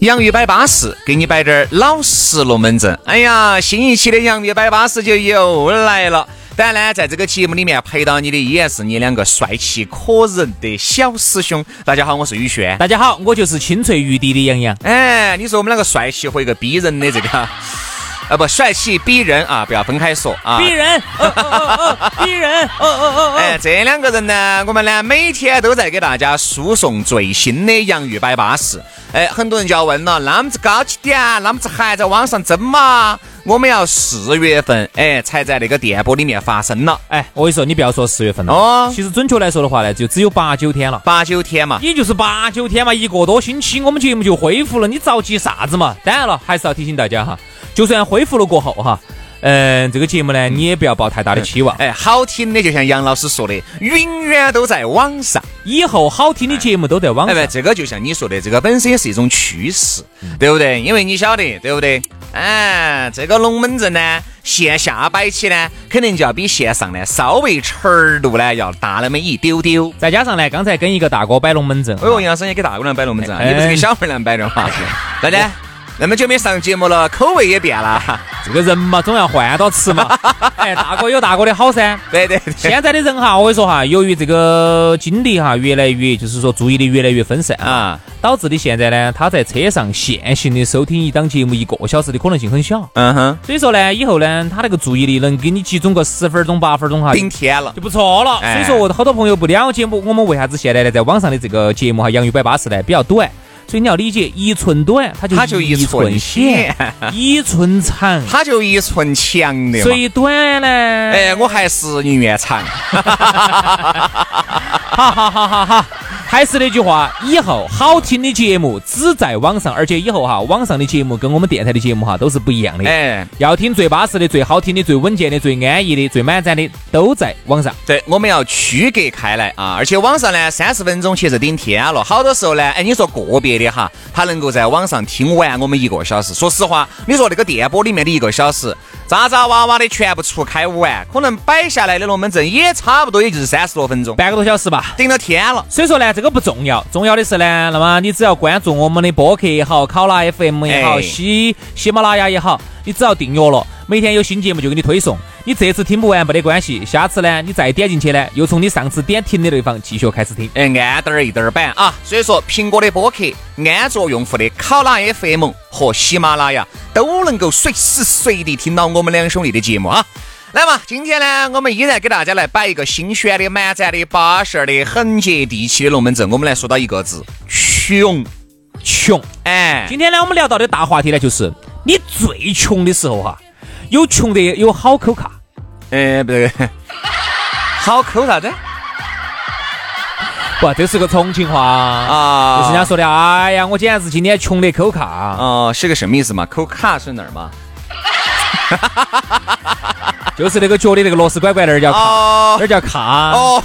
洋芋摆巴士，给你摆点儿老实龙门阵。哎呀，新一期的洋芋摆巴士就又来了。当然呢，在这个节目里面陪到你的依然是你两个帅气可人的小师兄。大家好，我是宇轩。大家好，我就是清脆欲滴的杨洋。哎，你说我们两个帅气和一个逼人的这个。啊不，帅气逼人啊，不要分开说啊。逼人，逼人，哦哦哦哎，这两个人呢，我们呢每天都在给大家输送最新的洋芋摆巴士。哎，很多人就要问了，那么子高级点，那么子还在网上争吗？我们要四月份，哎，才在那个电波里面发生了。哎，我跟你说，你不要说四月份了，哦，其实准确来说的话呢，就只有八九天了，八九天嘛，也就是八九天嘛，一个多星期，我们节目就恢复了，你着急啥子嘛？当然了，还是要提醒大家哈。就算恢复了过后哈，嗯，这个节目呢，你也不要抱太大的期望。哎，好听的就像杨老师说的，永远都在网上。以后好听的节目都在网上。哎，这个就像你说的，这个本身也是一种趋势，对不对？因为你晓得，对不对？哎，这个龙门阵呢，线下摆起呢，肯定就要比线上呢稍微程度呢要大那么一丢丢。再加上呢，刚才跟一个大哥摆龙门阵，哎呦，杨生也给大姑娘摆龙门阵，你不是给小妹娘摆的吗？大家。那么久没上节目了，口味也变了。这个人嘛，总要换到吃嘛。哎，大哥有大哥的好噻。对对。现在的人哈，我跟你说哈，由于这个精力哈越来越，就是说注意力越来越分散啊，导致的现在呢，他在车上线性的收听一档节目一个小时的可能性很小。嗯哼。所以说呢，以后呢，他那个注意力能给你集中个十分钟八分钟哈，顶天了就不错了。所以说，好多朋友不了解我，我们为啥子现在呢，在网上的这个节目哈，洋芋摆巴士呢比较短。所以你要理解，一寸短，它就它就一寸险；一寸长，它就一寸强的。最短呢？哎，我还是宁愿长。哈哈哈哈哈！还是那句话，以后好听的节目只在网上，而且以后哈，网上的节目跟我们电台的节目哈都是不一样的。哎，要听最巴适的、最好听的、最稳健的、最安逸的、最满载的，都在网上。对，我们要区隔开来啊！而且网上呢，三十分钟其实顶天了。好多时候呢，哎，你说个别的哈，他能够在网上听完我们一个小时。说实话，你说那个电波里面的一个小时。渣渣哇哇的全部出开完，可能摆下来的龙门阵也差不多，也就是三十多分钟，半个多小时吧，顶到天了。所以说呢，这个不重要，重要的是呢，那么你只要关注我们的播客也好，考拉 FM 也好，喜喜马拉雅也好，你只要订阅了。每天有新节目就给你推送，你这次听不完没得关系，下次呢你再点进去呢，又从你上次点停的地方继续开始听，哎，按点儿一点儿板啊。所以说，苹果的播客、安卓用户的考拉 FM 和喜马拉雅都能够随时随地听到我们两兄弟的节目啊。来嘛，今天呢，我们依然给大家来摆一个新鲜的、满载的、巴适的、很接地气的龙门阵。我们来说到一个字：穷，穷。哎，今天呢，我们聊到的大话题呢，就是你最穷的时候哈。有穷的有好抠卡，哎，不对，好抠啥子？不，这是个重庆话啊，就是人家说的。哎呀，我简直是今天穷得抠卡。哦，是个什么意思嘛？抠卡是哪儿嘛？就是那个脚的那个螺丝拐拐那儿叫卡，那儿叫卡。哦，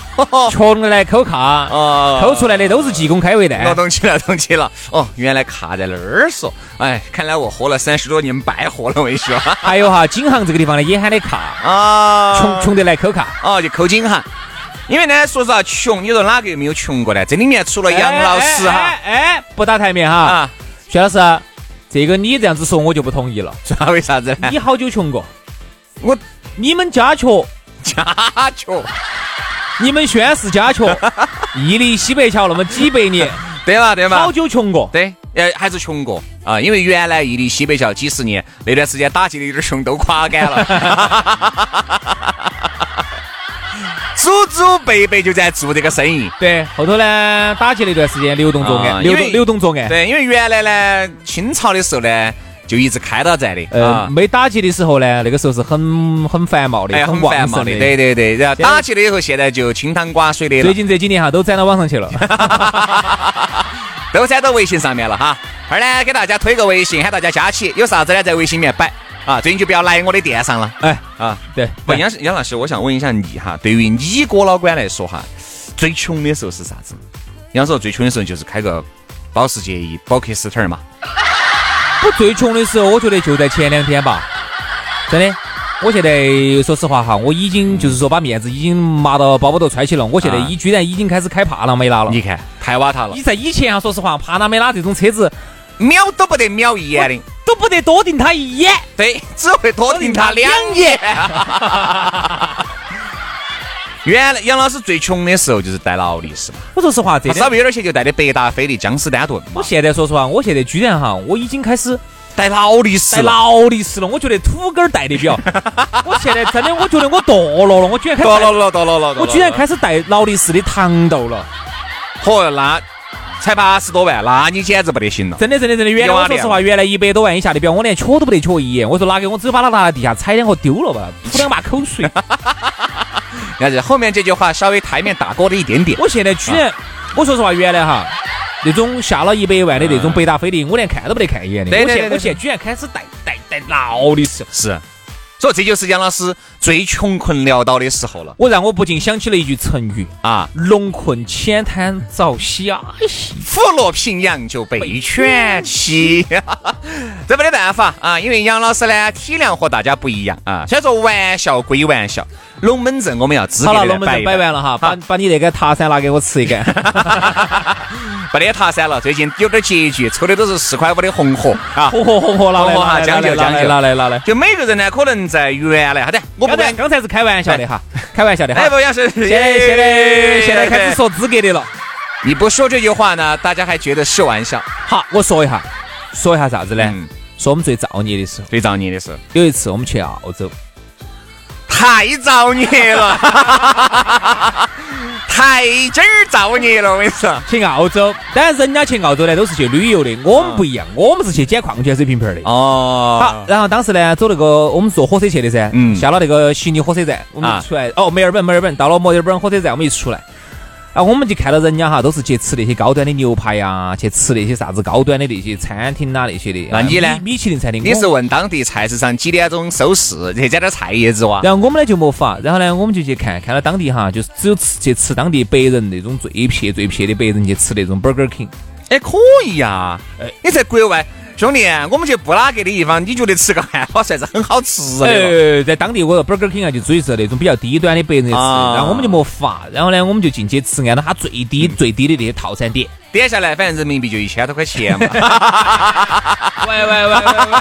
穷的来抠卡，哦，抠出来的都是济公开胃蛋。我懂起了，懂起了。哦，原来卡在那儿说。哎，看来我活了三十多年白活了，我跟你说。还有哈，景行这个地方呢也喊的卡啊，穷穷得来抠卡。哦，就抠景行。因为呢，说实话，穷，你说哪个又没有穷过呢？这里面除了杨老师哈，哎，不打台面哈。啊，薛老师，这个你这样子说我就不同意了。为啥子？你好久穷过？我。你们家雀，家雀，你们宣誓家雀，屹立西北桥那么几百年，对嘛对嘛，好久穷过，对，呃还是穷过啊，因为原来屹立西北桥几十年，那段时间打击的有点凶，都垮杆了，祖祖辈辈就在做这个生意，对，后头呢打击了一段时间流动作案，流动流动作案，对，因为原来呢清朝的时候呢。就一直开到在的呃啊，。没打击的时候呢，那个时候是很很繁茂的，哎，很旺繁茂的。对对对，然后打起了以后，现在就清汤寡水的最，近这几年哈都攒到网上去了。都粘到微信上面了哈。二呢，给大家推个微信，喊大家加起，有啥子呢，在微信里面摆啊。最近就不要来我的店上了哎，啊。对，不，杨杨老师，我想问一下你哈，对于你哥老倌来说哈，最穷的时候是啥子？杨说最穷的时候就是开个保时捷一保克斯特儿嘛。我最穷的时候，我觉得就在前两天吧，真的。我现在说实话哈，我已经就是说把面子已经麻到包包头揣起了。我现在啊已居然已经开始开帕拉梅拉了。你看，太瓦塔了你，在以前啊，说实话，帕拉梅拉这种车子秒都不得秒一眼的。都不得多盯他一眼。对，只会多盯他两眼。原来杨老师最穷的时候就是戴劳力士嘛，我说实话，这稍微有点钱就戴的百达翡丽、江诗丹顿嘛我，现在说实话，我现在居然哈，我已经开始戴劳力士戴。劳力士了。我觉得土狗儿戴的表，我现在真的，我觉得我堕落了，我居然开始堕落 了堕落了了，我居然开始戴劳力士的糖豆了。嚯，那才八十多万，那你简直不得行了。真的，真的，真的，原来我说实话，原来一百多万以下的表，我连瞧都不得瞧一眼。我说拿给我，只有把它拿到地下踩两个丢了吧，吐两把口水。但是后面这句话稍微台面打过了一点点。我现在居然，我说实话，原来哈那种下了一百万的那种百达翡丽，我连看都不得看一眼的。我现在对对对对我现在居然开始戴戴戴劳力士。是，所以这就是杨老师最穷困潦倒的时候了我让我不禁想起了一句成语啊！龙困浅滩遭虾戏。虎落平阳就被犬欺，这没得办法啊！因为杨老师呢体量和大家不一样啊。虽然说玩笑归玩笑，龙门阵我们要资格好了，的龙门阵摆完了哈，把把你那个塔山拿给我吃一个。没得塔山了，最近有点拮据，抽的都是四块五的红盒啊。红火红火，拿来哈拿来拿来将就将就拿来拿来。就每个人呢，可能在原来，哈的，我不刚才管。刚才是开玩笑的哈，开玩笑的哈。哎，不，杨是现在现在现在开始说资格的了。你不说这句话呢，大家还觉得是玩笑。好，我说一下，说一下啥子呢？嗯，说我们最造孽的时候，最造孽的是有一次我们去澳洲，太造孽了，太今儿造孽了，我跟你说。去澳洲，当然人家去澳洲呢都是去旅游的，我们不一样，我们是去捡矿泉水瓶瓶儿的。哦。好，然后当时呢，走那个我们坐火车去的噻，嗯。下了那个悉尼火车站，我们啊出来，哦，墨尔本，墨尔本，到了墨尔本火车站，我们一出来，然后我们就看到人家哈都是去吃那些高端的牛排呀，去吃那些啥子高端的那些餐厅呐那些的。那你呢米米其林餐厅，你是问当地菜市场几点钟收市，去加点菜叶子哇？然后我们呢就没法，然后呢我们就去看，看到当地哈，就是只有吃去吃当地白人那种最撇最撇的白人去吃那种 Burger King。哎，可以呀、你在国外，兄弟，我们去布拉格的地方，你觉得吃个汉堡算是很好吃的在当地我说 Burger King 啊，就属于是那种比较低端的白人吃，啊然后我们就没法，然后呢我们就进去吃，按照它最低最低的那些套餐点。点下来，反正人民币就一千多块钱嘛。喂喂喂喂喂，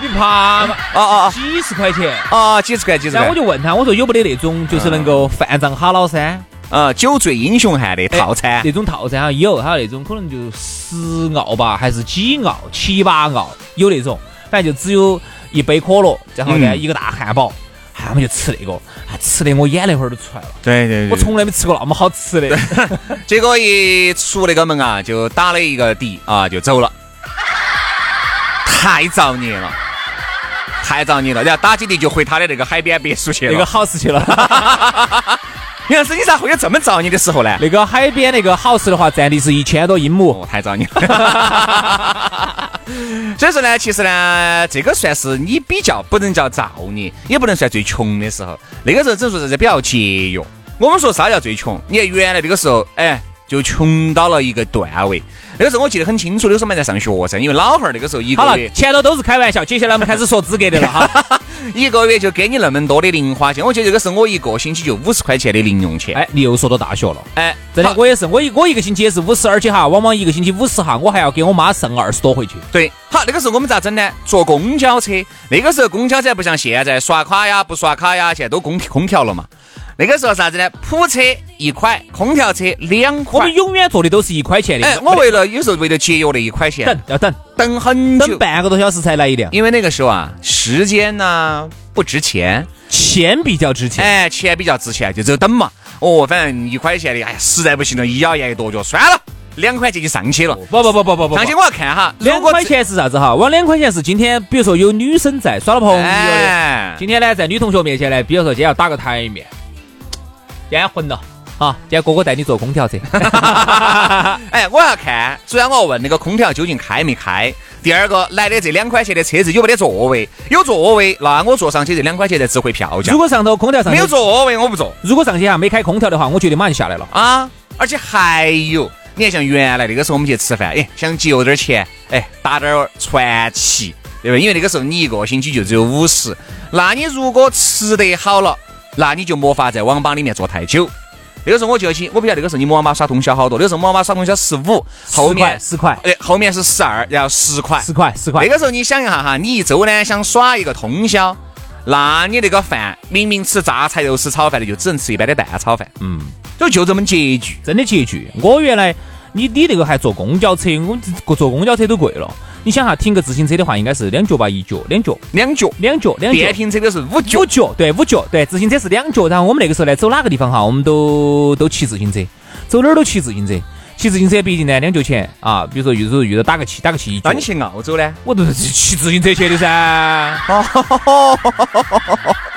你怕嘛？哦哦几十块钱。哦，哦，几十块，几十块然后我。就问他，我说有没得那种就是能够饭藏哈老三啊，酒醉英雄汉的套餐那。种套餐啊有，还有那种可能就十澳吧，还是几澳、七八澳有那种，反正就只有一杯可乐，然后呢嗯一个大汉堡，哎，我们就吃那个，还，吃的我眼泪花儿都出来了。对对我从来没吃过那么好吃的。结果一出那个门啊，就打了一个的啊，就走了，太造孽了，太造孽了。然后打起的就回他的那个海边别墅去了。那个好事去了。杨老师，你咋会有这么造孽的时候呢？那个海边那个 house 的话，占地是一千多英亩。哦，太造孽了。所以说呢，其实呢，这个算是你比较不能叫造孽，也不能算最穷的时候。那个时候只能说是比较节约。我们说啥叫最穷？你看原来那个时候，哎，就穷到了一个段位。那个时候我记得很清楚，那个时候我们还在上学噻，因为老汉儿那个时候一好了个月，前头都是开玩笑，接下来我们开始说资格的了哈。一个月就给你那么多的零花钱。我记得这个时候我一个星期就五十块钱的零用钱。哎，你又说到大学了。哎，真的，我也是，我一我一个星期也是五十，而且哈，往往一个星期五十哈，我还要给我妈剩二十多回去。对，好，那个时候我们咋整呢？坐公交车，那个时候公交车不像现在刷卡呀、不刷卡呀，现在都空空调了嘛。那个时候啥子呢？普车一块，空调车两块我们。永远坐的都是一块钱的。哎，我为了有时候为了节约那一块钱，等要等等很久，等半个多小时才来一辆，因为那个时候啊，时间呢不值钱，钱比较值钱。哎，钱比较值钱，就只有等嘛。哦，反正一块钱的，哎呀，实在不行了，一咬牙一跺脚，算了，两块钱就上去了。不不不不不不，上去我要看哈，两块钱是啥子哈？往两块钱是今天，比如说有女生在耍了朋友的，今天呢在女同学面前呢，比如说今天要打个台面，今天混了。啊，今天哥哥带你坐空调车。哎，我要看，主要我要问那个空调究竟开没开。第二个，来的这两块钱的车子有没得座位？有座位，那我坐上去这两块钱再值回票价。如果上头空调上没有座位，我不坐。如果上去哈没开空调的话，我觉得马上就下来了啊！而且还有，你看像原来那个时候我们去吃饭，哎，想节约点钱，哎，打点传奇，对吧？因为那个时候你一个星期就只有五十，那你如果吃得好了，那你就没法在网吧里面坐太久。那个时候我记得起，我不晓得那个时候你网吧耍通宵好多。那个时候网吧耍通宵十五，后面十块，哎，后面是十二，然后十块，十块，十块。那个时候你想一下哈，你一周呢想耍一个通宵，那你那个饭明明吃榨菜肉丝炒饭的，就只能吃一般的蛋炒饭。嗯，就就这么拮据，真的拮据。我原来你你那个还坐公交车，我坐公交车都贵了。你想哈，停个自行车的话，应该是两脚吧，一脚，两脚，两脚，两脚，两脚。电瓶车的是五脚，五角，对，五脚，对，自行车是两脚。然后我们那个时候呢，走哪个地方哈，我们都都骑自行车，走哪儿都骑自行车。骑自行车毕竟呢两角钱啊，比如说有时候遇到打个气，打个气一那你去澳洲呢？我都是骑自行车去的噻。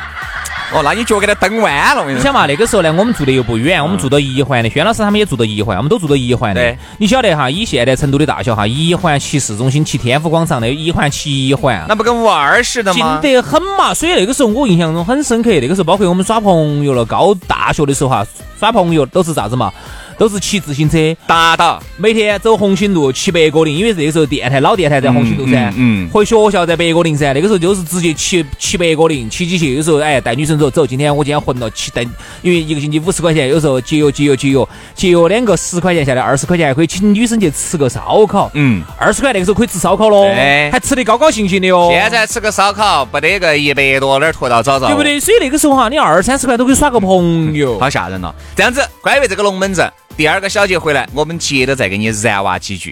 哦，那你脚给他蹬弯了。你想嘛，那个时候呢，我们住的又不远，我们住到一环的，轩老师他们也住到一环，我们都住到一环的。你晓得哈，以现在成都的大小哈，一环骑市中心，骑天府广场的，一环骑一环，那不跟玩儿似的吗？近得很嘛。所以那个时候我印象中很深刻，那个时候包括我们耍朋友了，高大学的时候哈，耍朋友都是啥子嘛？都是骑自行车。打倒，每天走红星路骑白果林，因为那个时候电台老电台在红星路噻，嗯，回学校在白果林噻，那个时候就是直接骑骑白果林，骑起去，有时候哎带女生走走，今天我今天混了骑带，因为一个星期五十块钱，有时候节约节约节约节约两个十块钱下来，二十块钱还可以请女生去吃个烧烤，嗯，二十块那个时候可以吃烧烤喽，还吃得高高兴兴的哟。现在吃个烧烤不得个一百多，哪儿拖到早早？对不对？所以那个时候哈，你二三十块都可以耍个朋友，好吓人了。这样子，关于这个龙门阵。第二个小节回来，我们接着再给你燃娃几句。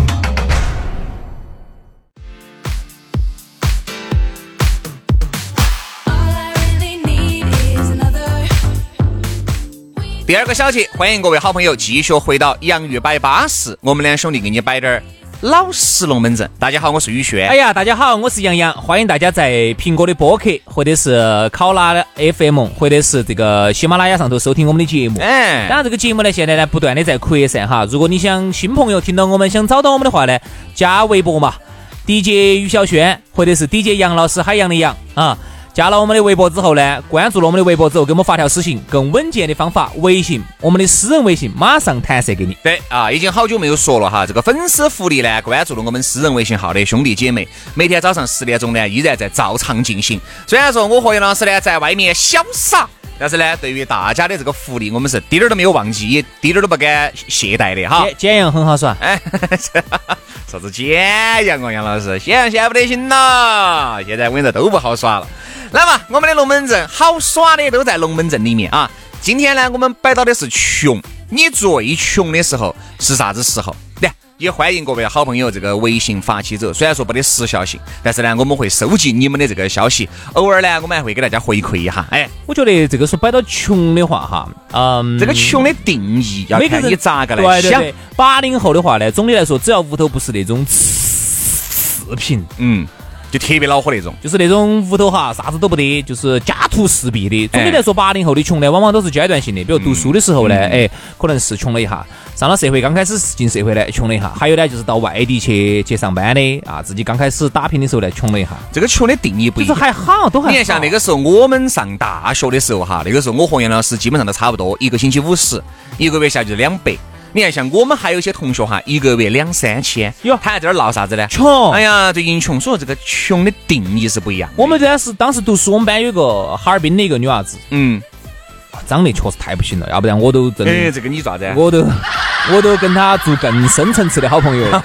第二个小节，欢迎各位好朋友继续回到洋芋摆巴士，我们两兄弟给你摆点儿老实龙门阵。大家好，我是宇轩。哎呀，大家好，我是杨洋，欢迎大家在苹果的播客，或者是考拉的 FM，或者是这个喜马拉雅上头收听我们的节目。哎当然，这个节目呢，现在呢不断的在扩散哈。如果你想新朋友听到我们，想找到我们的话呢，加微博嘛，DJ 于小轩，或者是 DJ 杨老师海洋的杨啊。加了我们的微博之后呢，关注了我们的微博之后，给我们发条私信，更稳健的方法，微信，我们的私人微信马上弹射给你。对啊，已经好久没有说了哈。这个粉丝福利呢，关注了我们私人微信号的兄弟姐妹，每天早上十点钟呢，依然在照常进行。虽然说我和杨老师呢在外面潇洒，但是呢，对于大家的这个福利，我们是滴点儿都没有忘记，也滴点儿都不敢懈怠的哈。简简阳很好耍，哎，啥子简阳哦，杨老师，简阳现在不得行了，现在我跟你说都不好耍了。来嘛，我们的龙门阵好耍的都在龙门阵里面啊。今天呢，我们摆到的是穷，你最穷的时候是啥子时候？来，也欢迎各位好朋友这个微信发起者，虽然说没得时效性，但是呢，我们会收集你们的这个消息，偶尔呢，我们还会给大家回馈一下。哎，我觉得这个说摆到穷的话哈，嗯，这个穷的定义要看你咋个来想。八零后的话呢，总的来说，只要屋头不是那种次品，嗯，就特别恼火那种。就是那种屋头哈啥子都不得，就是家徒四壁的。总的来说，八零后的穷呢，往往都是阶段性的。比如读书的时候呢，哎，可能是穷了一下；上了社会，刚开始进社会呢，穷了一下；还有呢，就是到外地去去上班的啊，自己刚开始打拼的时候呢，穷了一下。这个穷的定义不一就是样。还好，都还好。你看，像那个时候我们上大学的时候哈，那个时候我和杨老师基本上都差不多，一个星期五十，一个月下就是两百。你看，像我们还有一些同学哈，一个月两三千，哟他还在这儿闹啥子呢？穷哎呀，最近穷，所以说这个穷的定义是不一样。我们当时当时读书，我们班有个哈尔滨的一个女娃子，嗯，长得确实太不行了，要不然我都真的。哎，这个你咋子？我都我都跟她做更深层次的好朋友。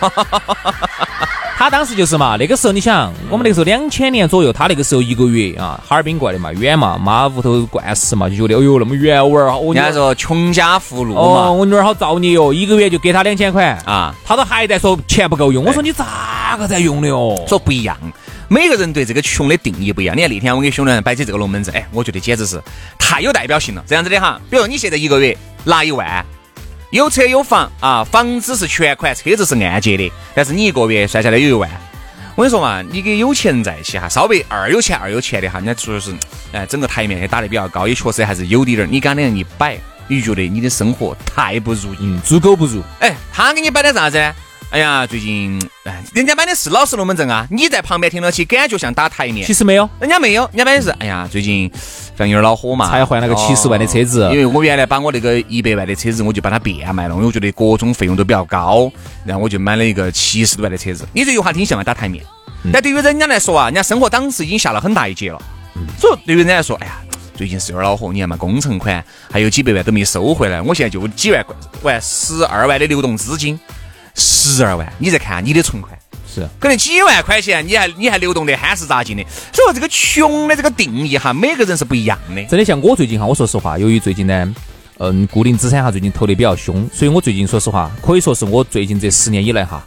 他当时就是嘛，那个时候你想，我们那个时候两千年左右，他那个时候一个月啊，哈尔滨过来的嘛，远嘛，妈屋头惯事嘛，就觉得哎呦那么远，我儿我人家说穷家富路哦，嘛，我女儿好造孽哟，一个月就给他两千块啊，他都还在说钱不够用。我说你咋个在用的哦？说不一样。每个人对这个穷的定义不一样。你看那天我给兄弟们摆起这个龙门阵，哎，我觉得简直是太有代表性了。这样子的哈，比如你现在一个月拿一万，有车有房啊，房子是全款，车子是按揭的，但是你一个月算下来有一万。我跟你说嘛，你跟有钱人在一起哈，稍微二有钱二有钱的哈，人家说是，哎，整个台面也打得比较高，也确实还是有点儿。你跟他两人一摆，你就觉得你的生活太不如意。嗯，猪狗不如。哎，他给你摆的啥子呢？哎呀，最近哎，人家买的是老实龙门阵啊，你在旁边听到起，感觉像打台面其。实没有，人家没有，人家买的是，哎呀，最近反正有点恼火嘛，才换了个哦70万的车子因为我原来把我那个一百万的车子，我就把它变卖了，因为我觉得各种费用都比较高，然后我就买了一个七十多万的车子。你这句话听像嘛打台面，嗯但对于人家来说啊，人家生活档次已经下了很大一截了。所以对于人家来说，哎呀，最近是有点恼火，你看嘛，工程款还有几百万都没收回来，我现在就几万块，万十二万的流动资金，十二万，你再看你的存款。是可能几万块钱，你还你还流动的憨是咋劲的。所以说这个穷的这个定义哈，每个人是不一样的。真的像我最近哈，我说实话，由于最近呢，嗯，固定资产哈最近投的比较凶，所以我最近说实话，可以说是我最近这十年以来哈。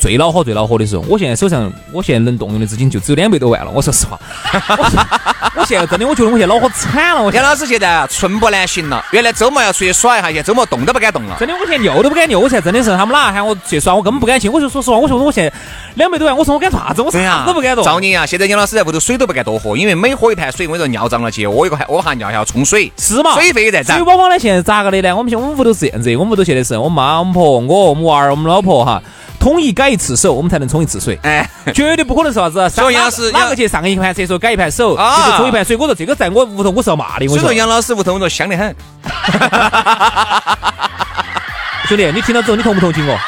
最恼火、最恼火的时候，我现在手上，我现在能动用的资金就只有两百多万了。我说实话，我我现在真的，我觉得我现在恼火惨了。我现在杨老师现在啊寸步难行了，原来周末要出去耍一下，现在周末动都不敢动了。真的，我现在扭都不敢扭，我现在真的是他们哪喊我去耍，我根本不敢去。我就说实话，我说我现在两百多万，我说我敢做啥子？我啥，都不敢动。赵宁啊，现在杨老师在屋头水都不敢多喝，因为每喝一坛水，我跟你说尿胀了去，屙一个还屙下尿还要冲水，是嘛？水费也在涨。所以往往呢，现在咋个的呢？我们现我们屋头是这样子，我们屋头现在是我妈、我们婆、我、我们娃儿、我们老婆哈，统一改一次手，我们才能冲一次水。哎，绝对不可能是啥子，所以杨老师杨哪个去上一盘厕所改一盘手，啊就是冲一盘水。我说这个在我屋头我是要骂的。我说所以说杨老师屋头我说香得很。兄弟，你听到之后你同不同情我？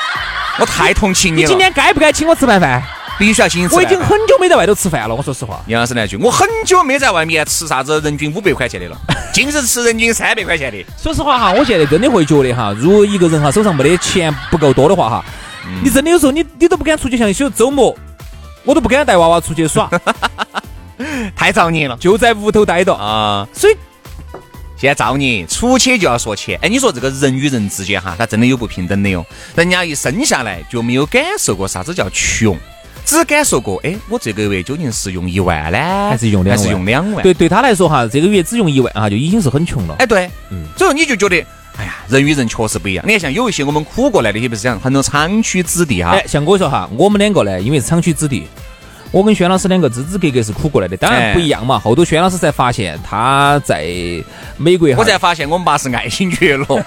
我太同情你了。你今天该不该请我吃盘饭？必须要请你吃我已经很久没在外头吃饭了。我说实话，杨老师来句，我很久没在外面吃啥子人均五百块钱的了，今日吃人均三百块钱的。说实话哈，我现在真的会觉得哈，如果一个人哈手上没得钱不够多的话哈，你真的有时候你你都不敢出去，像有周末我都不敢带娃娃出去耍，太造孽了就在屋头待着。啊！所以现在造孽，出去就要说钱。哎，你说这个人与人之间哈，他真的有不平等的哟。人家一生下来就没有感受过啥子叫穷，只感受过，哎，我这个月究竟是用一万呢，还是用两还是用两万？对对他来说哈，这个月只用一万哈，就已经是很穷了。哎，对，所以说你就觉得，哎呀，人与人确实不一样。你看，像有一些我们苦过来的，也不是讲很多厂区子弟哈哎，，像我说哈，我们两个呢，因为是厂区子弟，我跟轩老师两个支支格格是苦过来的，当然哎不一样嘛。后头轩老师才发现他在美国哈，我才发现我们爸是爱新觉罗。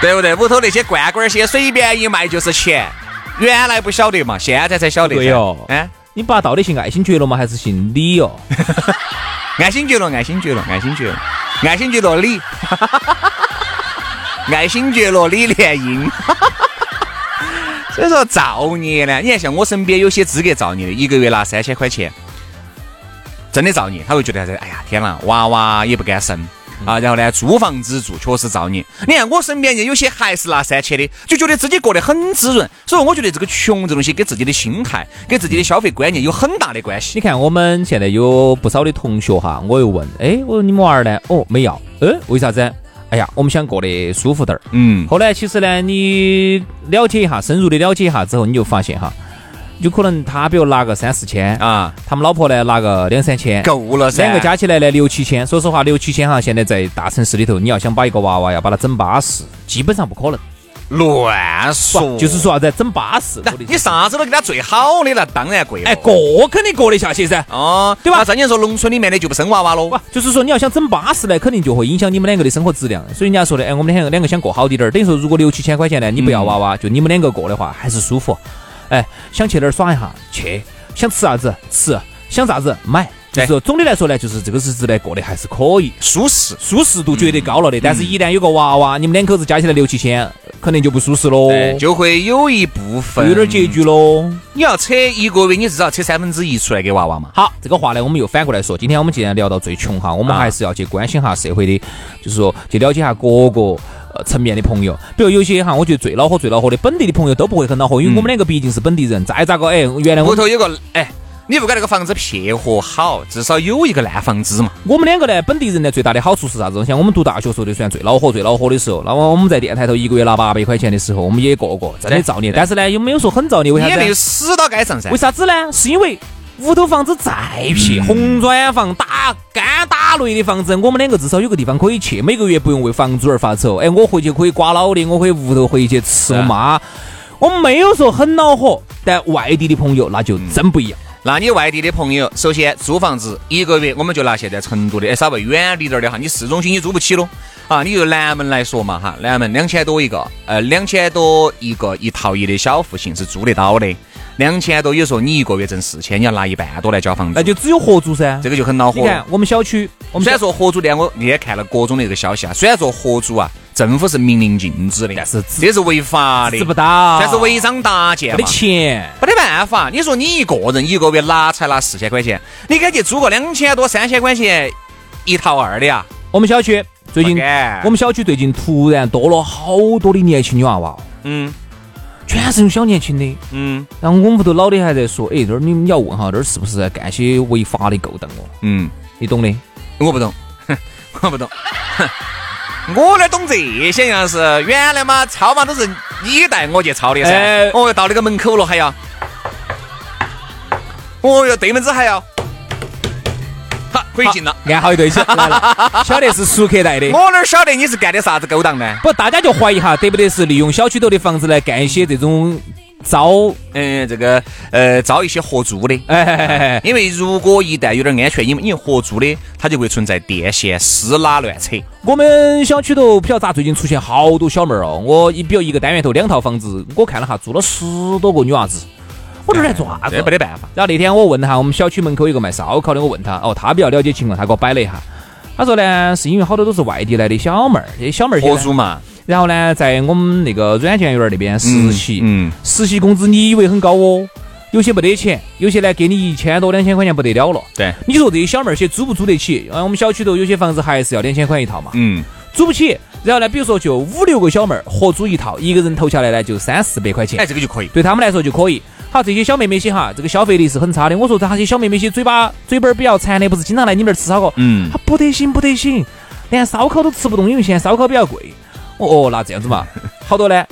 对不对？屋头那些罐罐些随便一卖就是钱，原来不晓得嘛，现在才晓得噻。对哟哎，你爸到底姓爱新觉罗吗？还是姓李哦？爱新觉罗，爱新觉罗，爱新觉罗，爱新觉罗李，爱新觉罗李莲英。所以说造孽呢，你看像我身边有些资格造孽的，一个月拿三千块钱，真的造孽，他会觉得啥子？哎呀，天哪，娃娃也不敢生。啊，然后呢，租房子住确实造孽。你看我身边也有些还是拿三千的，就觉得自己过得很滋润。所以我觉得这个穷这东西跟自己的心态、跟自己的消费观念有很大的关系。你看我们现在有不少的同学哈，我又问，哎，我说你们娃儿呢？哦，没要，嗯，为啥子？哎呀，我们想过得舒服点儿。嗯，后来其实呢，你了解一下，深入的了解一下之后，你就发现哈，有可能他比如拿个三四千，啊，他们老婆呢拿个两三千，够了噻。两个加起来呢六七千。说实话，六七千哈，现在在大城市里头，你要想把一个娃娃要把它整巴适，基本上不可能。乱说，就是说啥子整巴适。你啥子都给他最好的，那当然贵了。哎，过肯定过得下去噻。哦，对吧那照你说，农村里面的就不生娃娃喽不。，就是说你要想整巴适呢，肯定就会影响你们两个的生活质量。所以人家说的，哎，我们两个两个想过好滴点儿，等于说如果六七千块钱呢，你不要娃娃，就你们两个过的话还是舒服。哎，想去哪儿耍一下去，想吃啥子吃，想啥子买。就是说总的来说呢，就是这个日子呢过得还是可以，舒适。舒适度绝对高了的。但是，一旦有个娃娃，你们两口子加起来六七千，肯定就不舒适喽，就会有一部分有点拮据。喽。你要扯一个月，你至少扯三分之一出来给娃娃嘛。好，这个话呢，我们又反过来说。今天我们既然聊到最穷哈，我们啊还是要去关心下社会的，就是说去了解下各个呃层面的朋友。比如有些哈，我觉得最恼火、最恼火的本地的朋友都不会很恼火，因为我们两个毕竟是本地人。再咋个哎，原来屋头有个哎，你不管那个房子撇和好，至少有一个烂房子嘛。我们两个呢，本地人呢最大的好处是啥子？像我们读大学时候就算最恼火、最恼火的时候，那么我们在电台头一个月拿八百块钱的时候，我们也过过，真的造孽。但是呢，又没有说很造孽，为啥子也没有子？死到街上噻为。啥子呢？是因为屋头房子再撇，红砖房、打干打雷的房子，我们两个至少有个地方可以去，每个月不用为房租而发愁。哎，我回去可以刮老的，我可以屋头回去吃我妈。我们没有说很恼火，但外地的朋友那就真不一样。那你外地的朋友，首先租房子一个月，我们就拿现在成都的，哎，稍微远离点儿的哈，你市中心你租不起喽，啊，你就南门来说嘛哈，南门两千多一个，呃，两千多一个一套一的小户型是租得到的，两千多，有时候你一个月挣四千，你要拿一半多来交房租，那就只有合租噻。这个就很恼火。你看我们小区，我们虽然说合租呢，我那天看了各种的这个消息啊，虽然说合租啊，政府是明令禁止的，但是这是违法的，治不到，但是违章搭建没得。钱。没得办法，你说你一个人一个月拿才拿四千块钱，你敢去租个两千多、三千块钱一套二的呀？我们小区最近我们小区最近突然多了好多的年轻女娃娃，嗯全是那种小年轻的。嗯然后我们屋头老的还在说，哎，这儿你们要问哈，这儿是不是在干些违法的勾当哦？嗯，你懂的。我不懂，哼 我不懂，哼 我哪懂这些样是原来嘛，抄嘛都是你带我去抄的噻。哎哦，到那个门口了还要，哦哟，对门子还要，好，可以进了。按好一对起来了，晓得是熟客带的。我哪晓得你是干的啥子勾当呢？不，大家就怀疑哈，得不得是利用小区头的房子来干一些这种招，嗯，这个呃，招一些合租的。哎哎哎哎，因为如果一旦有点安全，因为因为合租的，它就会存在电线撕拉乱扯。我们小区头不晓得咋最近出现好多小妹儿哦。我一比如一个单元头两套房子，我看了哈，住了十多个女娃子，我这儿在做啥子这？没得办法。然后那天我问哈，我们小区门口有个卖烧烤的，我问他，哦，他比较了解情况，他给我摆了一下。他说呢，是因为好多都是外地来的小妹儿，这些小妹儿合租嘛，然后呢，在我们那个软件园那边实习，嗯嗯实习工资你以为很高哦，有些没得钱，有些呢给你一千多两千块钱不得了了。对，你说这些小妹儿些租不租得起？啊，我们小区头有些房子还是要两千块一套嘛，嗯，租不起。然后呢，比如说就五六个小妹儿合租一套，一个人投下来呢就三四百块钱哎，，这个就可以。对他们来说就可以。好，这些小妹妹些哈，这个消费力是很差的。我说这些小妹妹些嘴巴嘴巴儿比较馋的，不是经常来你们这儿吃烧烤？嗯她不得行不得行，连烧烤都吃不动，因为现在烧烤比较贵。哦哦，那这样子嘛，好多呢，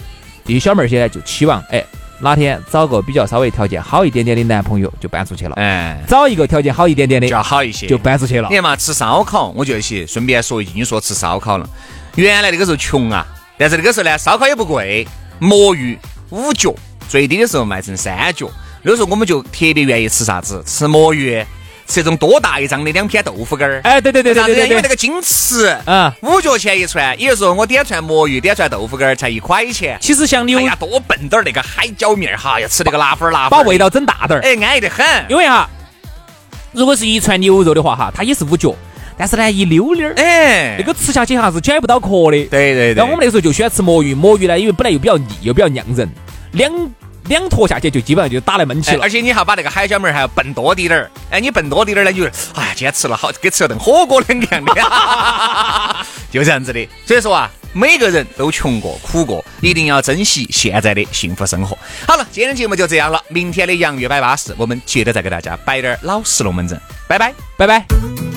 这些小妹儿些呢就期望，哎，哪天找个比较稍微条件好一点点的男朋友就搬出去了，哎，找一个条件好一点点的就要好一些。就搬出去了你。看嘛，吃烧烤，我就去顺便说一句，你说吃烧烤了，原来那个时候穷啊，但是那个时候呢，烧烤也不贵，魔芋五角，最低的时候卖成三角。那时候我们就特别愿意吃啥子，吃魔芋，吃这种多大一张的两片豆腐干儿。哎，对对对对？对对对，因为那个金翅，嗯五角钱一串，有时候我点串魔芋，点串豆腐干儿才一块钱。其实像牛哎呀，多笨点儿那个海椒面儿哈，要吃那个辣粉儿辣粉，把味道整大点儿，哎安逸得很。因为哈，如果是一串牛肉的话哈，它也是五角，但是呢一溜溜儿，哎，那个吃下去哈是解不到壳的。对对对，然后我们那时候就喜欢吃魔芋，魔芋呢，因为本来又比较腻，又比较酿人，两两坨下去就基本上就打来闷起了哎而。且你还把那个海椒面儿还要笨多滴点儿，哎，你笨多滴点儿呢，你就哎呀，今天吃了好，跟吃了顿火锅两个样的，就这样子的。所以说啊，每个人都穷过、苦过，一定要珍惜现在的幸福生活。好了，今天的节目就这样了，明天的洋芋摆巴士，我们接着再给大家摆点儿老实龙门阵，拜拜。拜拜。